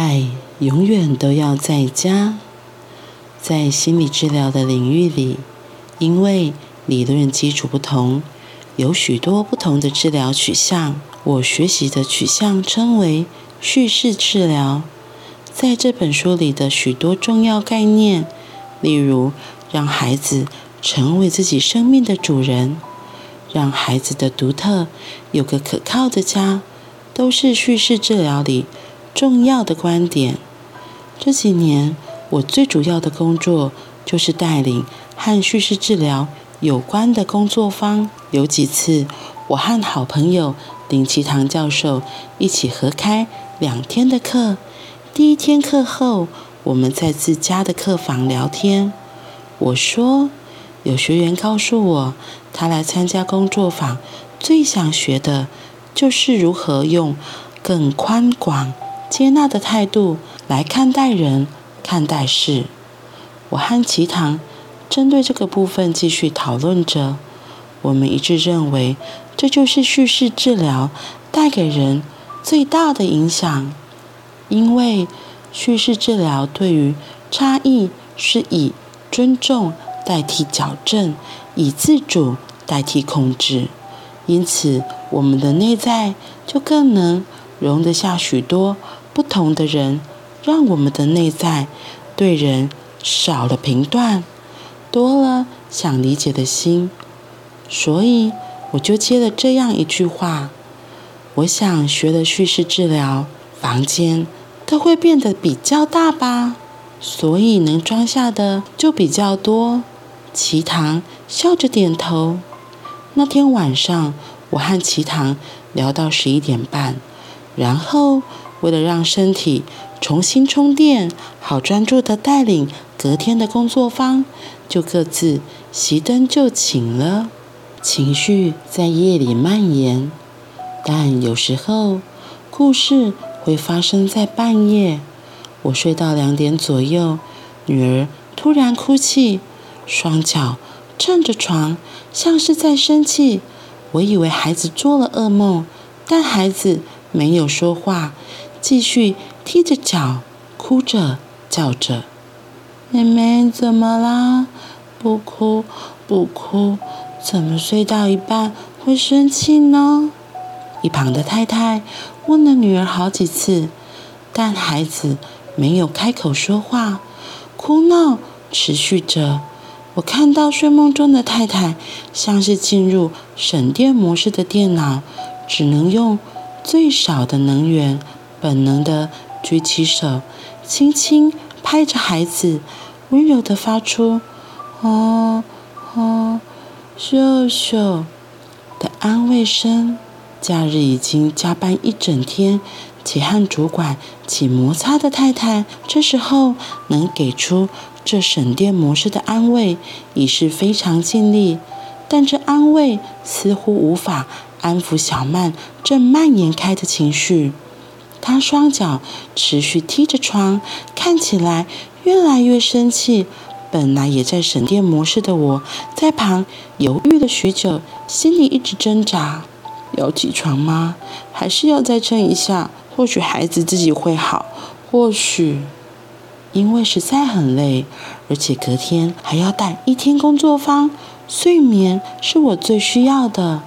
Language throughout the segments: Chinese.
爱永远都要在家。在心理治疗的领域里，因为理论基础不同，有许多不同的治疗取向。我学习的取向称为叙事治疗。在这本书里的许多重要概念，例如让孩子成为自己生命的主人，让孩子的独特有个可靠的家，都是叙事治疗里重要的观点。这几年，我最主要的工作就是带领和叙事治疗有关的工作坊。有几次，我和好朋友林奇堂教授一起合开两天的课。第一天课后，我们在自家的客房聊天。我说，有学员告诉我，他来参加工作坊，最想学的就是如何用更宽广、接纳的态度来看待人。看待事，我和齐堂针对这个部分继续讨论着。我们一致认为，这就是叙事治疗带给人最大的影响。因为叙事治疗对于差异是以尊重代替矫正，以自主代替控制，因此我们的内在就更能容得下许多不同的人。让我们的内在对人少了评断，多了想理解的心。所以我就接了这样一句话：我想学了叙事治疗，房间都会变得比较大吧，所以能装下的就比较多。齐堂笑着点头。那天晚上，我和齐堂聊到十一点半，然后为了让身体重新充电，好专注地带领隔天的工作坊，就各自熄灯就寝了。情绪在夜里蔓延，但有时候故事会发生在半夜。我睡到两点左右，女儿突然哭泣，双脚撑着床，像是在生气。我以为孩子做了噩梦，但孩子没有说话，继续。踢着脚，哭着叫着：“妹妹怎么啦？不哭不哭，怎么睡到一半会生气呢？”一旁的太太问了女儿好几次，但孩子没有开口说话，哭闹持续着。我看到睡梦中的太太像是进入省电模式的电脑，只能用最少的能源，本能的。举起手，轻轻拍着孩子，温柔的发出“哦哦，秀秀”的安慰声。假日已经加班一整天，且和主管起摩擦的太太，这时候能给出这省电模式的安慰，已是非常尽力。但这安慰似乎无法安抚小曼正蔓延开的情绪。他双脚持续踢着床，看起来越来越生气。本来也在省电模式的我，在旁犹豫了许久，心里一直挣扎：要起床吗？还是要再撑一下？或许孩子自己会好。或许，因为实在很累，而且隔天还要带一天工作坊，睡眠是我最需要的。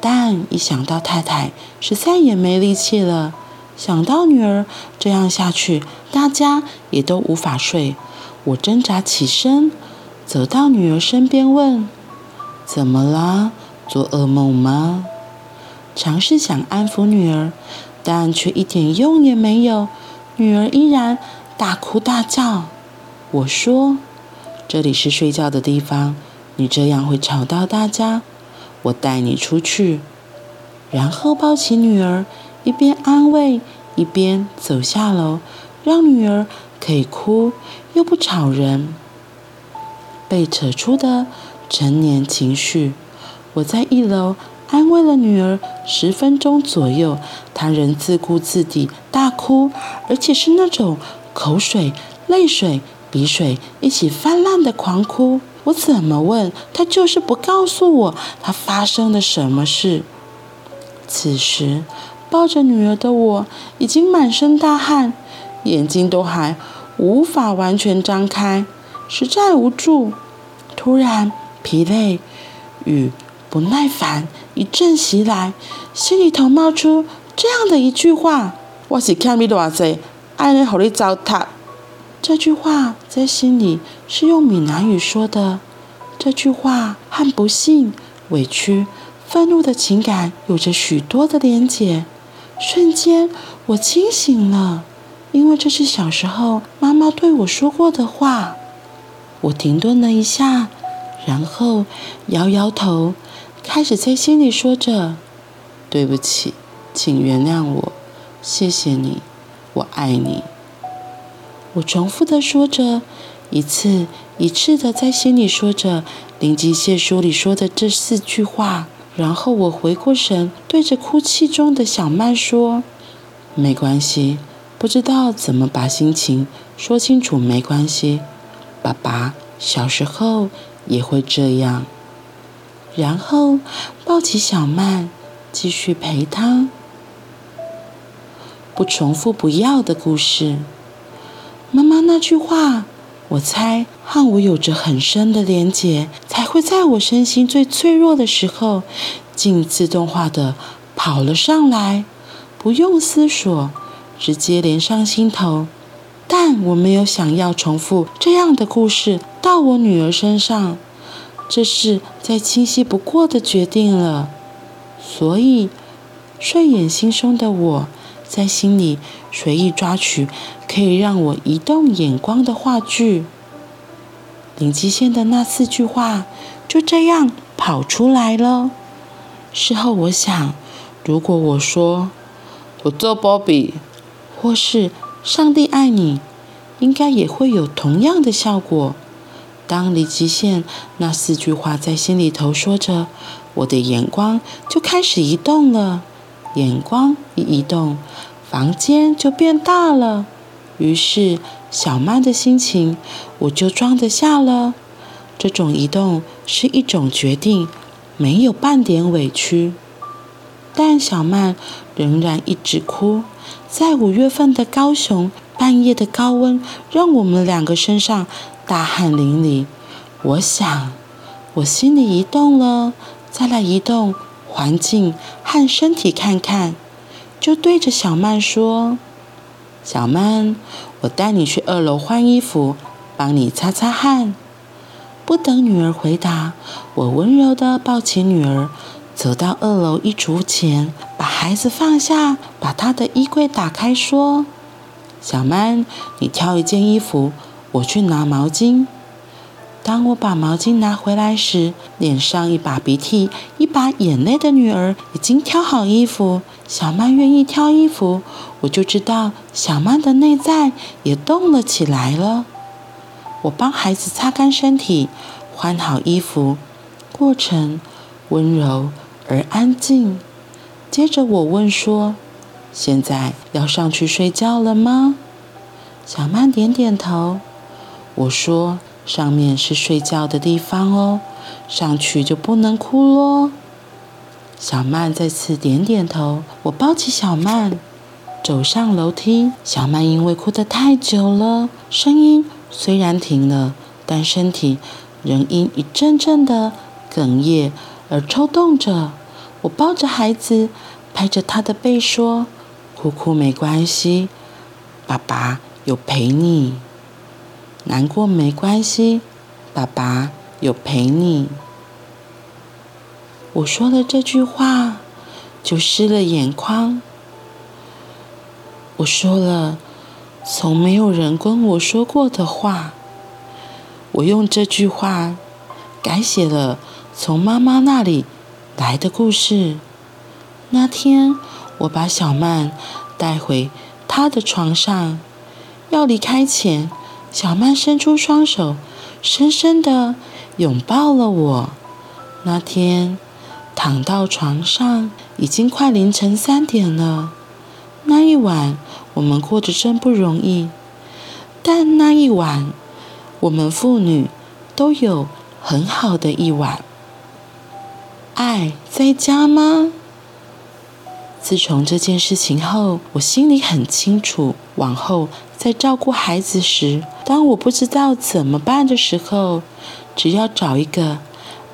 但一想到太太，实在也没力气了。想到女儿这样下去，大家也都无法睡。我挣扎起身，走到女儿身边问：“怎么啦？做噩梦吗？”尝试想安抚女儿，但却一点用也没有。女儿依然大哭大叫。我说：“这里是睡觉的地方，你这样会吵到大家。我带你出去。”然后抱起女儿。一边安慰，一边走下楼，让女儿可以哭又不吵人。被扯出的成年情绪，我在一楼安慰了女儿十分钟左右，她仍自顾自地大哭，而且是那种口水、泪水、鼻水一起泛滥的狂哭。我怎么问，她就是不告诉我她发生了什么事。此时。抱着女儿的我已经满身大汗，眼睛都还无法完全张开，实在无助。突然，疲累与不耐烦一阵袭来，心里头冒出这样的一句话：“我是欠你偌济，爱你让你糟蹋。”这句话在心里是用闽南语说的。这句话和不幸、委屈、愤怒的情感有着许多的连结。瞬间，我清醒了，因为这是小时候妈妈对我说过的话。我停顿了一下，然后摇摇头，开始在心里说着：“对不起，请原谅我，谢谢你，我爱你。”我重复的说着，一次一次的在心里说着《灵吉谢》书里说的这四句话。然后我回过神，对着哭泣中的小曼说：“没关系，不知道怎么把心情说清楚，没关系。爸爸小时候也会这样。”然后抱起小曼，继续陪她。不重复不要的故事。妈妈那句话，我猜和我有着很深的连结，才会在我身心最脆弱的时候，竟自动化的跑了上来，不用思索，直接连上心头。但我没有想要重复这样的故事到我女儿身上，这是再清晰不过的决定了。所以，睡眼惺忪的我，在心里随意抓取可以让我移动眼光的话剧。灵吉线的那四句话就这样跑出来了。事后我想，如果我说“我做波比”或是“上帝爱你”，应该也会有同样的效果。当灵吉线那四句话在心里头说着，我的眼光就开始移动了。眼光一移动，房间就变大了。于是，小曼的心情我就装得下了。这种移动是一种决定，没有半点委屈。但小曼仍然一直哭。在五月份的高雄，半夜的高温让我们两个身上大汗淋漓。我想，我心里移动了，再来移动环境和身体看看，就对着小曼说。小曼，我带你去二楼换衣服，帮你擦擦汗。不等女儿回答，我温柔地抱起女儿，走到二楼衣橱前，把孩子放下，把她的衣柜打开，说：“小曼，你挑一件衣服，我去拿毛巾。”当我把毛巾拿回来时，脸上一把鼻涕一把眼泪的女儿已经挑好衣服。小曼愿意挑衣服，我就知道小曼的内在也动了起来了。我帮孩子擦干身体，换好衣服，过程温柔而安静。接着我问说：“现在要上去睡觉了吗？”小曼点点头。我说：“上面是睡觉的地方哦，上去就不能哭喽。”小曼再次点点头，我抱起小曼，走上楼梯。小曼因为哭得太久了，声音虽然停了，但身体仍因一阵阵的哽咽而抽动着。我抱着孩子，拍着他的背说：“哭哭没关系，爸爸有陪你；难过没关系，爸爸有陪你。”我说了这句话，就湿了眼眶。我说了从没有人跟我说过的话。我用这句话改写了从妈妈那里来的故事。那天，我把小曼带回她的床上，要离开前，小曼伸出双手，深深的拥抱了我。那天。躺到床上，已经快凌晨三点了。那一晚，我们过得真不容易。但那一晚，我们父女都有很好的一晚。爱在家吗？自从这件事情后，我心里很清楚，往后在照顾孩子时，当我不知道怎么办的时候，只要找一个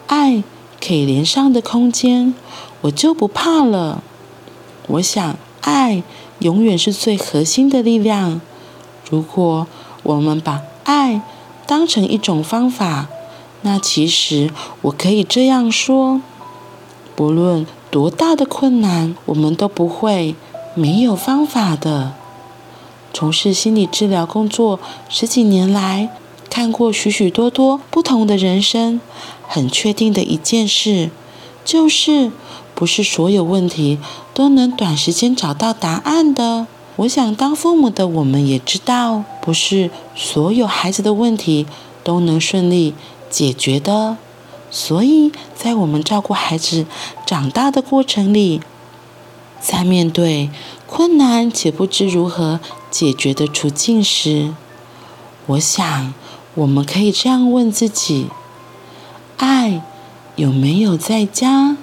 爱可以连上的空间，我就不怕了。我想，爱永远是最核心的力量。如果我们把爱当成一种方法，那其实我可以这样说：不论多大的困难，我们都不会没有方法的。从事心理治疗工作十几年来，看过许许多多不同的人生，很确定的一件事，就是不是所有问题都能短时间找到答案的。我想当父母的我们也知道，不是所有孩子的问题都能顺利解决的，所以在我们照顾孩子长大的过程里，在面对困难且不知如何解决的处境时，我想我们可以这样问自己：爱有没有在家？